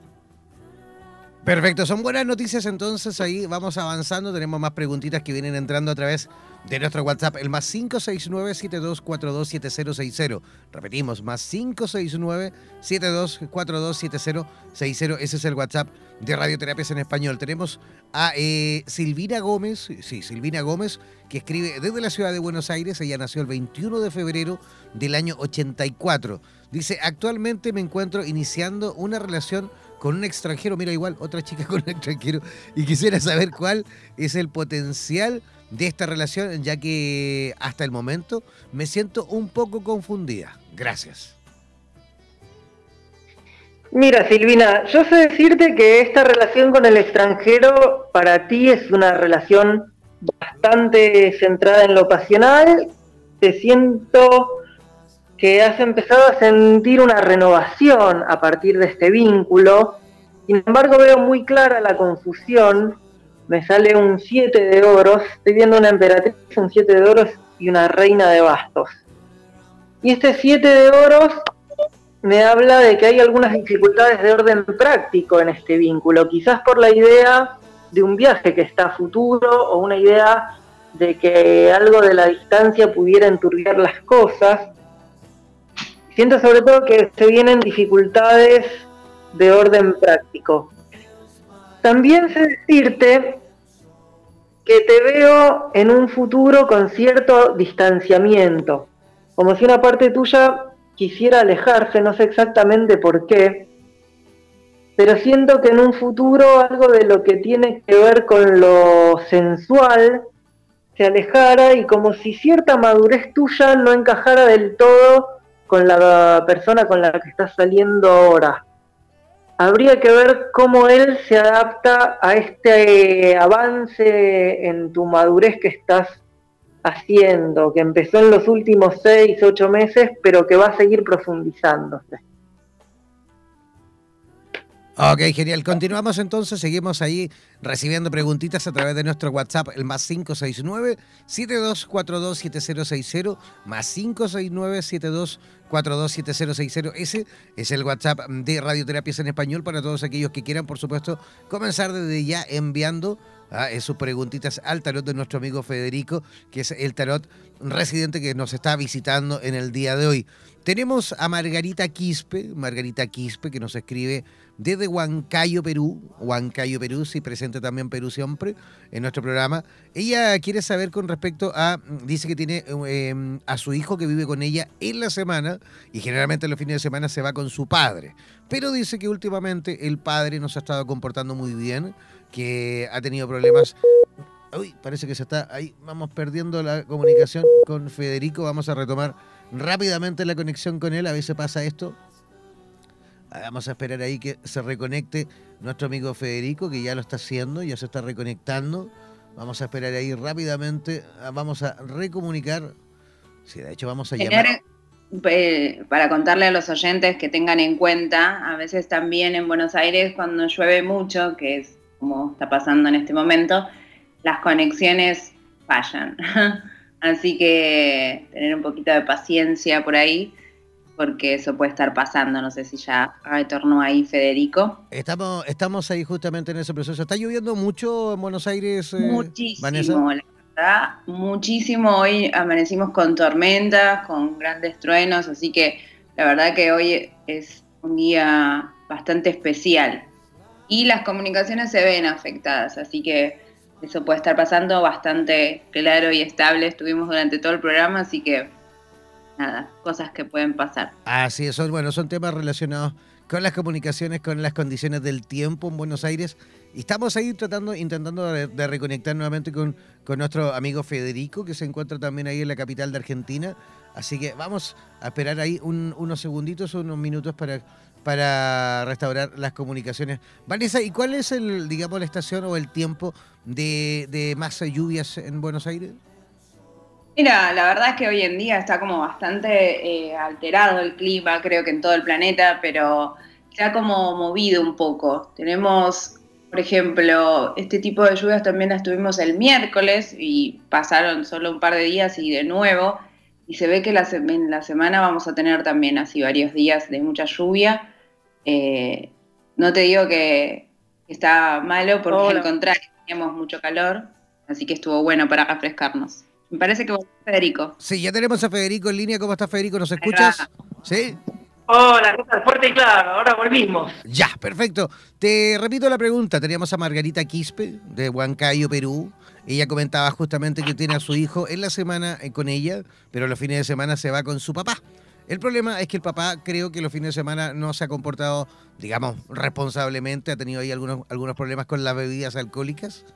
Perfecto, son buenas noticias entonces, ahí vamos avanzando, tenemos más preguntitas que vienen entrando a través de nuestro WhatsApp, el más 569-7242-7060. Repetimos, más 569-7242-7060, ese es el WhatsApp de Radioterapias en Español. Tenemos a eh, Silvina Gómez, sí, Silvina Gómez, que escribe desde la ciudad de Buenos Aires, ella nació el 21 de febrero del año 84. Dice, actualmente me encuentro iniciando una relación con un extranjero, mira igual, otra chica <laughs> con un extranjero, y quisiera saber cuál es el potencial de esta relación, ya que hasta el momento me siento un poco confundida. Gracias. Mira, Silvina, yo sé decirte que esta relación con el extranjero para ti es una relación bastante centrada en lo pasional. Te siento que has empezado a sentir una renovación a partir de este vínculo. Sin embargo, veo muy clara la confusión. Me sale un 7 de oros. Estoy viendo una emperatriz, un 7 de oros y una reina de bastos. Y este 7 de oros me habla de que hay algunas dificultades de orden práctico en este vínculo. Quizás por la idea de un viaje que está a futuro o una idea de que algo de la distancia pudiera enturbiar las cosas Siento sobre todo que se vienen dificultades de orden práctico. También sé decirte que te veo en un futuro con cierto distanciamiento, como si una parte tuya quisiera alejarse, no sé exactamente por qué, pero siento que en un futuro algo de lo que tiene que ver con lo sensual se alejara y como si cierta madurez tuya no encajara del todo con la persona con la que estás saliendo ahora. Habría que ver cómo él se adapta a este avance en tu madurez que estás haciendo, que empezó en los últimos seis, ocho meses, pero que va a seguir profundizándose. Ok, genial. Continuamos entonces, seguimos ahí recibiendo preguntitas a través de nuestro WhatsApp, el más 569-7242-7060, más 569-7242-7060. Ese es el WhatsApp de Radioterapias en Español para todos aquellos que quieran, por supuesto, comenzar desde ya enviando ah, sus preguntitas al tarot de nuestro amigo Federico, que es el tarot residente que nos está visitando en el día de hoy. Tenemos a Margarita Quispe, Margarita Quispe, que nos escribe desde Huancayo, Perú. Huancayo, Perú, sí, presente también Perú siempre en nuestro programa. Ella quiere saber con respecto a, dice que tiene em, a su hijo que vive con ella en la semana y generalmente los fines de semana se va con su padre. Pero dice que últimamente el padre no se ha estado comportando muy bien, que ha tenido problemas Uy, parece que se está ahí. Vamos perdiendo la comunicación con Federico. Vamos a retomar rápidamente la conexión con él. A veces pasa esto. Vamos a esperar ahí que se reconecte nuestro amigo Federico, que ya lo está haciendo, ya se está reconectando. Vamos a esperar ahí rápidamente. Ah, vamos a recomunicar. Sí, de hecho, vamos a llamar. Eh, para contarle a los oyentes que tengan en cuenta, a veces también en Buenos Aires, cuando llueve mucho, que es como está pasando en este momento, las conexiones fallan. <laughs> Así que tener un poquito de paciencia por ahí porque eso puede estar pasando. No sé si ya retornó ahí Federico. Estamos, estamos ahí justamente en ese proceso. ¿Está lloviendo mucho en Buenos Aires? Eh, muchísimo, la verdad, muchísimo. Hoy amanecimos con tormentas, con grandes truenos, así que la verdad que hoy es un día bastante especial. y las comunicaciones se ven afectadas, así que eso puede estar pasando bastante claro y estable. Estuvimos durante todo el programa, así que nada, cosas que pueden pasar. Así es, bueno, son temas relacionados con las comunicaciones, con las condiciones del tiempo en Buenos Aires. Y estamos ahí tratando, intentando de, reconectar nuevamente con, con, nuestro amigo Federico, que se encuentra también ahí en la capital de Argentina. Así que vamos a esperar ahí unos segunditos, unos minutos para para restaurar las comunicaciones. Vanessa, ¿y cuál es el, digamos, la estación o el tiempo de más lluvias en Buenos Aires? Mira, la verdad es que hoy en día está como bastante eh, alterado el clima, creo que en todo el planeta, pero se ha como movido un poco. Tenemos, por ejemplo, este tipo de lluvias también las tuvimos el miércoles y pasaron solo un par de días y de nuevo. Y se ve que la, en la semana vamos a tener también así varios días de mucha lluvia. Eh, no te digo que está malo porque al contrario, teníamos mucho calor, así que estuvo bueno para refrescarnos. Me parece que vos, Federico. Sí, ya tenemos a Federico en línea. ¿Cómo estás, Federico? ¿Nos escuchas? Sí. Hola, ¿qué tal? Fuerte y claro, ahora volvimos. Ya, perfecto. Te repito la pregunta. Teníamos a Margarita Quispe, de Huancayo, Perú. Ella comentaba justamente que tiene a su hijo en la semana eh, con ella, pero los fines de semana se va con su papá. El problema es que el papá creo que los fines de semana no se ha comportado, digamos, responsablemente, ha tenido ahí algunos, algunos problemas con las bebidas alcohólicas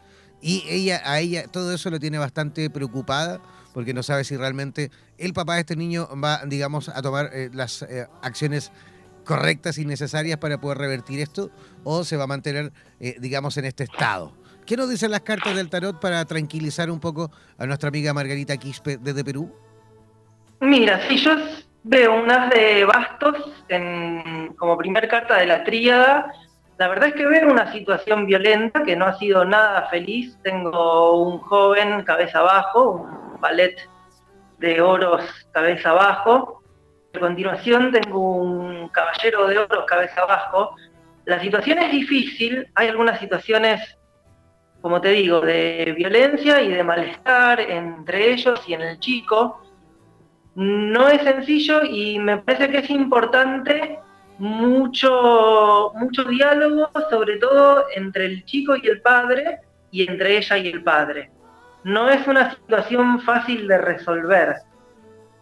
y ella, a ella todo eso lo tiene bastante preocupada porque no sabe si realmente el papá de este niño va, digamos, a tomar eh, las eh, acciones correctas y necesarias para poder revertir esto o se va a mantener, eh, digamos, en este estado. ¿Qué nos dicen las cartas del tarot para tranquilizar un poco a nuestra amiga Margarita Quispe desde Perú? Mira, si yo Veo unas de bastos en, como primer carta de la tríada. La verdad es que veo una situación violenta que no ha sido nada feliz. Tengo un joven cabeza abajo, un ballet de oros cabeza abajo. A continuación tengo un caballero de oros cabeza abajo. La situación es difícil. Hay algunas situaciones, como te digo, de violencia y de malestar entre ellos y en el chico no es sencillo y me parece que es importante mucho, mucho diálogo, sobre todo entre el chico y el padre y entre ella y el padre. No es una situación fácil de resolver.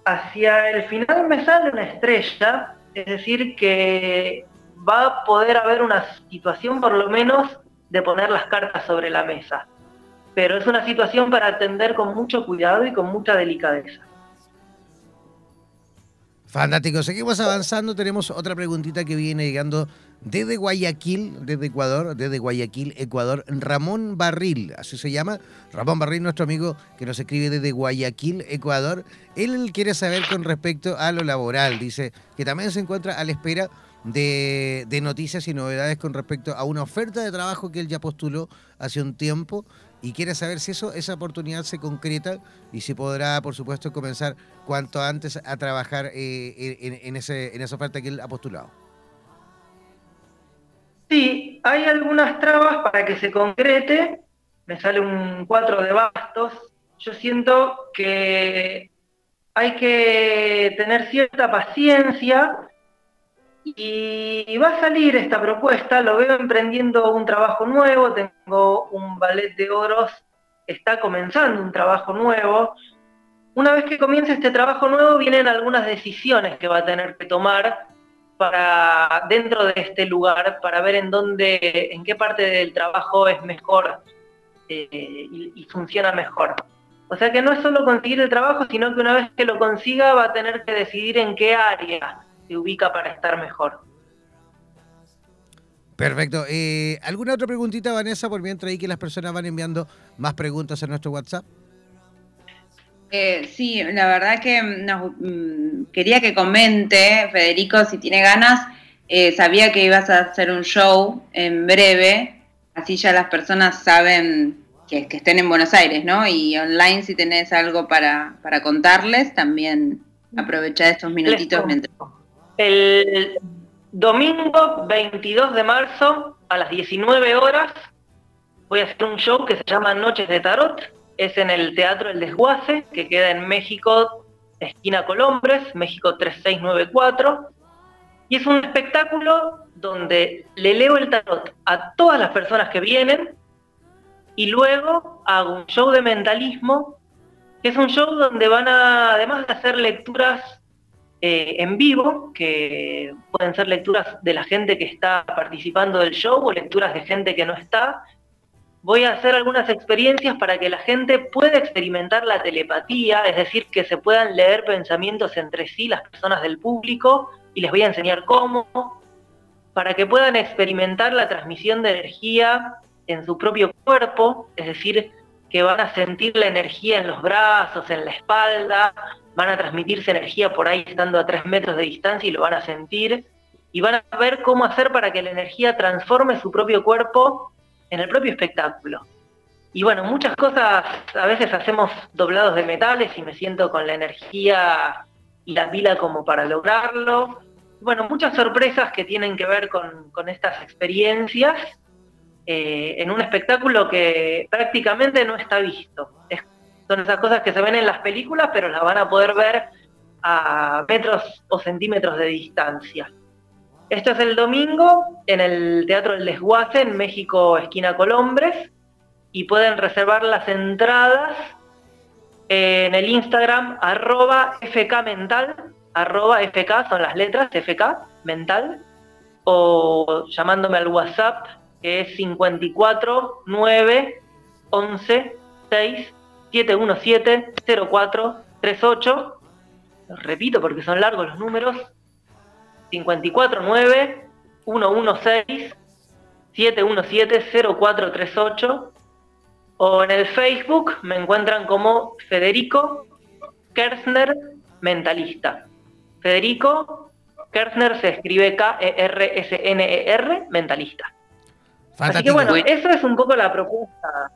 Hacia el final me sale una estrella, es decir, que va a poder haber una situación por lo menos de poner las cartas sobre la mesa. Pero es una situación para atender con mucho cuidado y con mucha delicadeza. Fantástico, seguimos avanzando. Tenemos otra preguntita que viene llegando desde Guayaquil, desde Ecuador, desde Guayaquil, Ecuador. Ramón Barril, así se llama. Ramón Barril, nuestro amigo que nos escribe desde Guayaquil, Ecuador. Él quiere saber con respecto a lo laboral. Dice que también se encuentra a la espera de, de noticias y novedades con respecto a una oferta de trabajo que él ya postuló hace un tiempo y quiere saber si eso, esa oportunidad se concreta y si podrá, por supuesto, comenzar cuanto antes a trabajar eh, en, ese, en esa oferta que él ha postulado. Sí, hay algunas trabas para que se concrete. Me sale un 4 de bastos. Yo siento que hay que tener cierta paciencia y va a salir esta propuesta, lo veo emprendiendo un trabajo nuevo, tengo un ballet de oros, está comenzando un trabajo nuevo. Una vez que comience este trabajo nuevo, vienen algunas decisiones que va a tener que tomar para dentro de este lugar, para ver en dónde, en qué parte del trabajo es mejor eh, y, y funciona mejor. O sea que no es solo conseguir el trabajo, sino que una vez que lo consiga va a tener que decidir en qué área se ubica para estar mejor. Perfecto. Eh, ¿Alguna otra preguntita, Vanessa, por mientras ahí que las personas van enviando más preguntas a nuestro WhatsApp? Eh, sí, la verdad que mm, quería que comente, Federico, si tiene ganas. Eh, sabía que ibas a hacer un show en breve, así ya las personas saben que, estén en Buenos Aires, ¿no? Y online, si tenés algo para, para contarles, también aprovechá estos minutitos mientras el domingo 22 de marzo a las 19 horas voy a hacer un show que se llama Noches de Tarot. Es en el Teatro El Desguace, que queda en México, esquina Colombres, México 3694. Y es un espectáculo donde le leo el tarot a todas las personas que vienen y luego hago un show de mentalismo, que es un show donde van a, además de hacer lecturas eh, en vivo, que pueden ser lecturas de la gente que está participando del show o lecturas de gente que no está, voy a hacer algunas experiencias para que la gente pueda experimentar la telepatía, es decir, que se puedan leer pensamientos entre sí las personas del público y les voy a enseñar cómo, para que puedan experimentar la transmisión de energía en su propio cuerpo, es decir, que van a sentir la energía en los brazos, en la espalda, van a transmitirse energía por ahí estando a tres metros de distancia y lo van a sentir, y van a ver cómo hacer para que la energía transforme su propio cuerpo en el propio espectáculo. Y bueno, muchas cosas a veces hacemos doblados de metales y me siento con la energía y la pila como para lograrlo. Bueno, muchas sorpresas que tienen que ver con, estas experiencias eh, en un espectáculo que prácticamente no está visto. Son esas cosas que se ven en las películas, pero las van a poder ver a metros o centímetros de distancia. Esto es el domingo en el Teatro El Desguace, en México, esquina Colombres, y pueden reservar las entradas en el Instagram arroba fkmental, arroba fk son las letras, fk mental, o llamándome al WhatsApp que es 54 9 11 6 717 04 38. Los repito porque son largos los números, 549 116 717 0438 o en el Facebook me encuentran como Federico Kersner Mentalista. Federico Kersner se escribe K-E-R-S-N-E-R, e Mentalista. Así que bueno, eso es un poco la propuesta.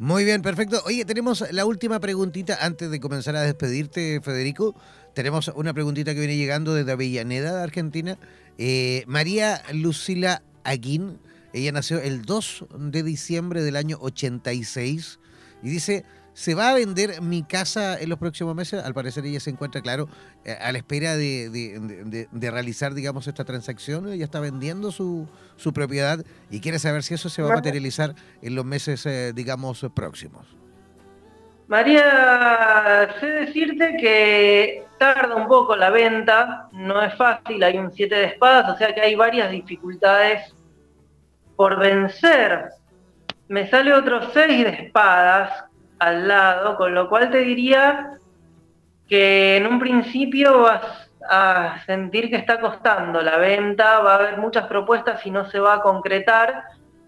Muy bien, perfecto. Oye, tenemos la última preguntita antes de comenzar a despedirte, Federico. Tenemos una preguntita que viene llegando desde Avellaneda, Argentina. Eh, María Lucila Aguín, ella nació el 2 de diciembre del año 86 y dice, ¿se va a vender mi casa en los próximos meses? Al parecer ella se encuentra, claro, eh, a la espera de, realizar, digamos, esta transacción. Ella está vendiendo su, su, propiedad y quiere saber si eso se va a materializar en los meses, eh, digamos, próximos. María, sé decirte que tarda un poco la venta, no es fácil, hay un 7 de espadas, o sea que hay varias dificultades por vencer. Me sale otro 6 de espadas al lado, con lo cual te diría que en un principio vas a sentir que está costando la venta, va a haber muchas propuestas y no se va a concretar.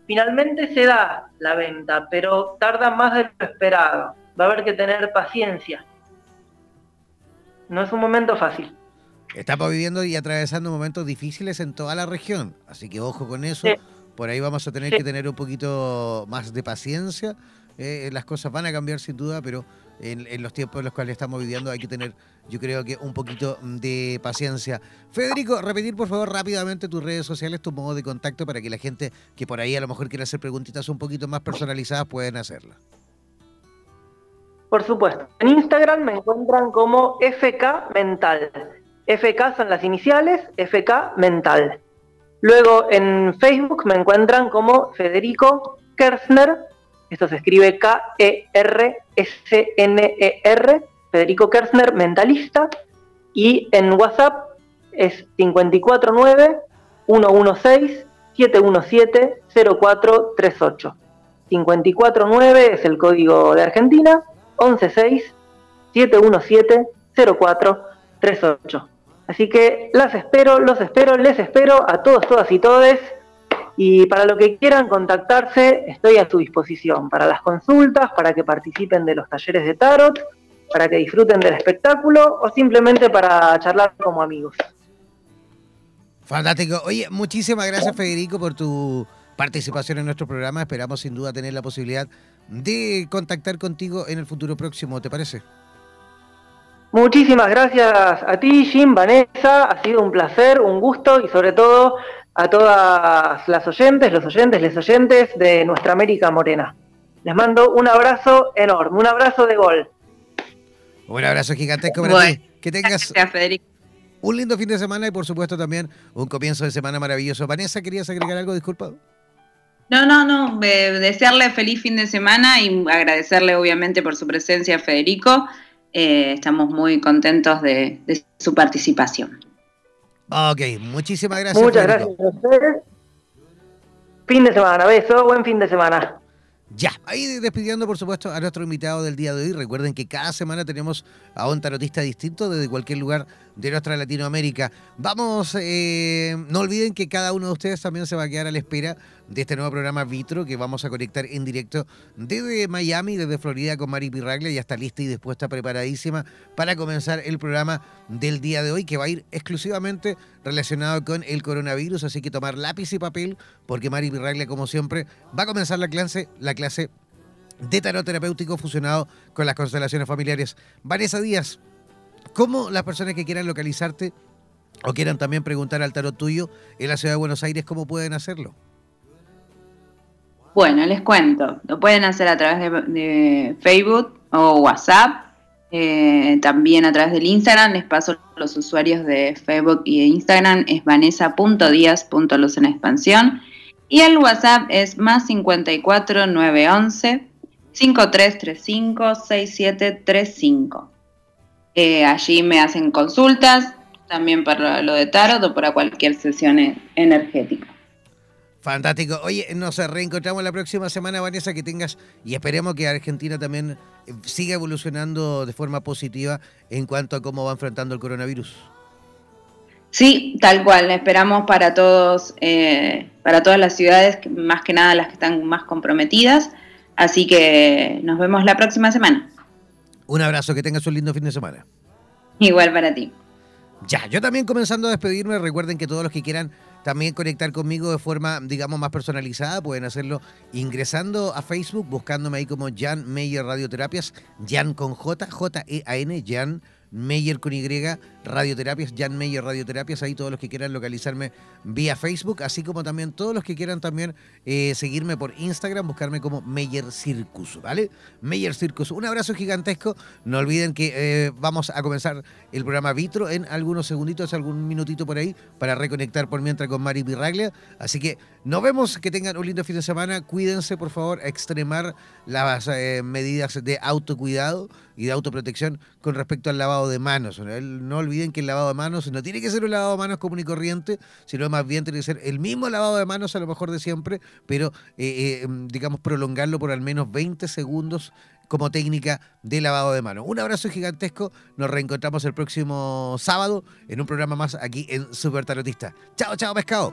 Finalmente se da la venta, pero tarda más de lo esperado va a haber que tener paciencia. No es un momento fácil. Estamos viviendo y atravesando momentos difíciles en toda la región, así que ojo con eso. Por ahí vamos a tener que tener un poquito más de paciencia. Eh, las cosas van a cambiar sin duda, pero en, los tiempos en los cuales estamos viviendo hay que tener, yo creo que un poquito de paciencia. Federico, repetir por favor rápidamente tus redes sociales, tu modo de contacto para que la gente que por ahí a lo mejor quiera hacer preguntitas un poquito más personalizadas puedan hacerlas. Por supuesto. En Instagram me encuentran como FK Mental. FK son las iniciales, FK Mental. Luego en Facebook me encuentran como Federico Kersner. Esto se escribe K-E-R-S-N-E-R. Federico Kersner, mentalista. Y en WhatsApp es 549 116 717 0438. 549 es el código de Argentina 116-717-0438. Así que las espero, los espero, les espero a todos, todas y todes. Y para lo que quieran contactarse, estoy a su disposición para las consultas, para que participen de los talleres de tarot, para que disfruten del espectáculo o simplemente para charlar como amigos. Fantástico. Oye, muchísimas gracias Federico por tu participación en nuestro programa. Esperamos sin duda tener la posibilidad de contactar contigo en el futuro próximo, ¿te parece? Muchísimas gracias a ti, Jim, Vanessa. Ha sido un placer, un gusto y sobre todo a todas las oyentes, los oyentes, les oyentes de nuestra América Morena. Les mando un abrazo enorme, un abrazo de gol. Un abrazo gigantesco para ti. Que tengas, gracias, Federico. un lindo fin de semana y por supuesto también un comienzo de semana maravilloso. Vanessa, ¿querías agregar algo? Disculpa. No, no, no. desearle feliz fin de semana y agradecerle obviamente por su presencia, Federico. Eh, estamos muy contentos de, su participación. Ok, muchísimas gracias. Muchas gracias Fin de semana, beso, buen fin de semana. Ya, ahí despidiendo por supuesto a nuestro invitado del día de hoy. Recuerden que cada semana tenemos a un tarotista distinto desde cualquier lugar de nuestra Latinoamérica. Vamos, eh, no olviden que cada uno de ustedes también se va a quedar a la espera de este nuevo programa Vitro que vamos a conectar en directo desde Miami, desde Florida con Mari Pirraglia. Ya está lista y dispuesta, preparadísima para comenzar el programa del día de hoy que va a ir exclusivamente relacionado con el coronavirus. Así que tomar lápiz y papel porque Mari Pirraglia, como siempre, va a comenzar la clase, la clase de tarot terapéutico fusionado con las constelaciones familiares. Vanessa Díaz, ¿cómo las personas que quieran localizarte o quieran también preguntar al tarot tuyo en la ciudad de Buenos Aires, cómo pueden hacerlo? Bueno, les cuento. Lo pueden hacer a través de, Facebook o WhatsApp. Eh, también a través del Instagram. Les paso los usuarios de Facebook y de Instagram. Es vanessa.díaz.luz en expansión. Y el WhatsApp es más 54 911 5335 6735. allí me hacen consultas, también para lo de tarot o para cualquier sesión energética. Fantástico. Oye, nos reencontramos la próxima semana, Vanessa, que tengas y esperemos que Argentina también eh, siga evolucionando de forma positiva en cuanto a cómo va enfrentando el coronavirus. Sí, tal cual. Esperamos para todos, eh, para todas las ciudades, más que nada las que están más comprometidas. Así que nos vemos la próxima semana. Un abrazo, que tengas un lindo fin de semana. Igual para ti. Ya, yo también comenzando a despedirme, recuerden que todos los que quieran también conectar conmigo de forma, digamos, más personalizada. Pueden hacerlo ingresando a Facebook, buscándome ahí como Jan Meyer Radioterapias, Jan con J, J-E-A-N, Jan Meyer con Y, Radioterapias, Jan Meyer Radioterapias, ahí todos los que quieran localizarme vía Facebook, así como también todos los que quieran también eh, seguirme por Instagram, buscarme como Meyer Circus, ¿vale? Meyer Circus, un abrazo gigantesco, no olviden que eh, vamos a comenzar el programa Vitro en algunos segunditos, algún minutito por ahí, para reconectar por mientras con Mari Pirraglia, así que nos vemos, que tengan un lindo fin de semana, cuídense por favor, extremar las eh, medidas de autocuidado y de autoprotección con respecto al lavado de manos. No que el lavado de manos no tiene que ser un lavado de manos común y corriente, sino más bien tiene que ser el mismo lavado de manos a lo mejor de siempre, pero eh, eh, digamos prolongarlo por al menos 20 segundos como técnica de lavado de manos. Un abrazo gigantesco, nos reencontramos el próximo sábado en un programa más aquí en Super Tarotista. Chao, chao, pescado.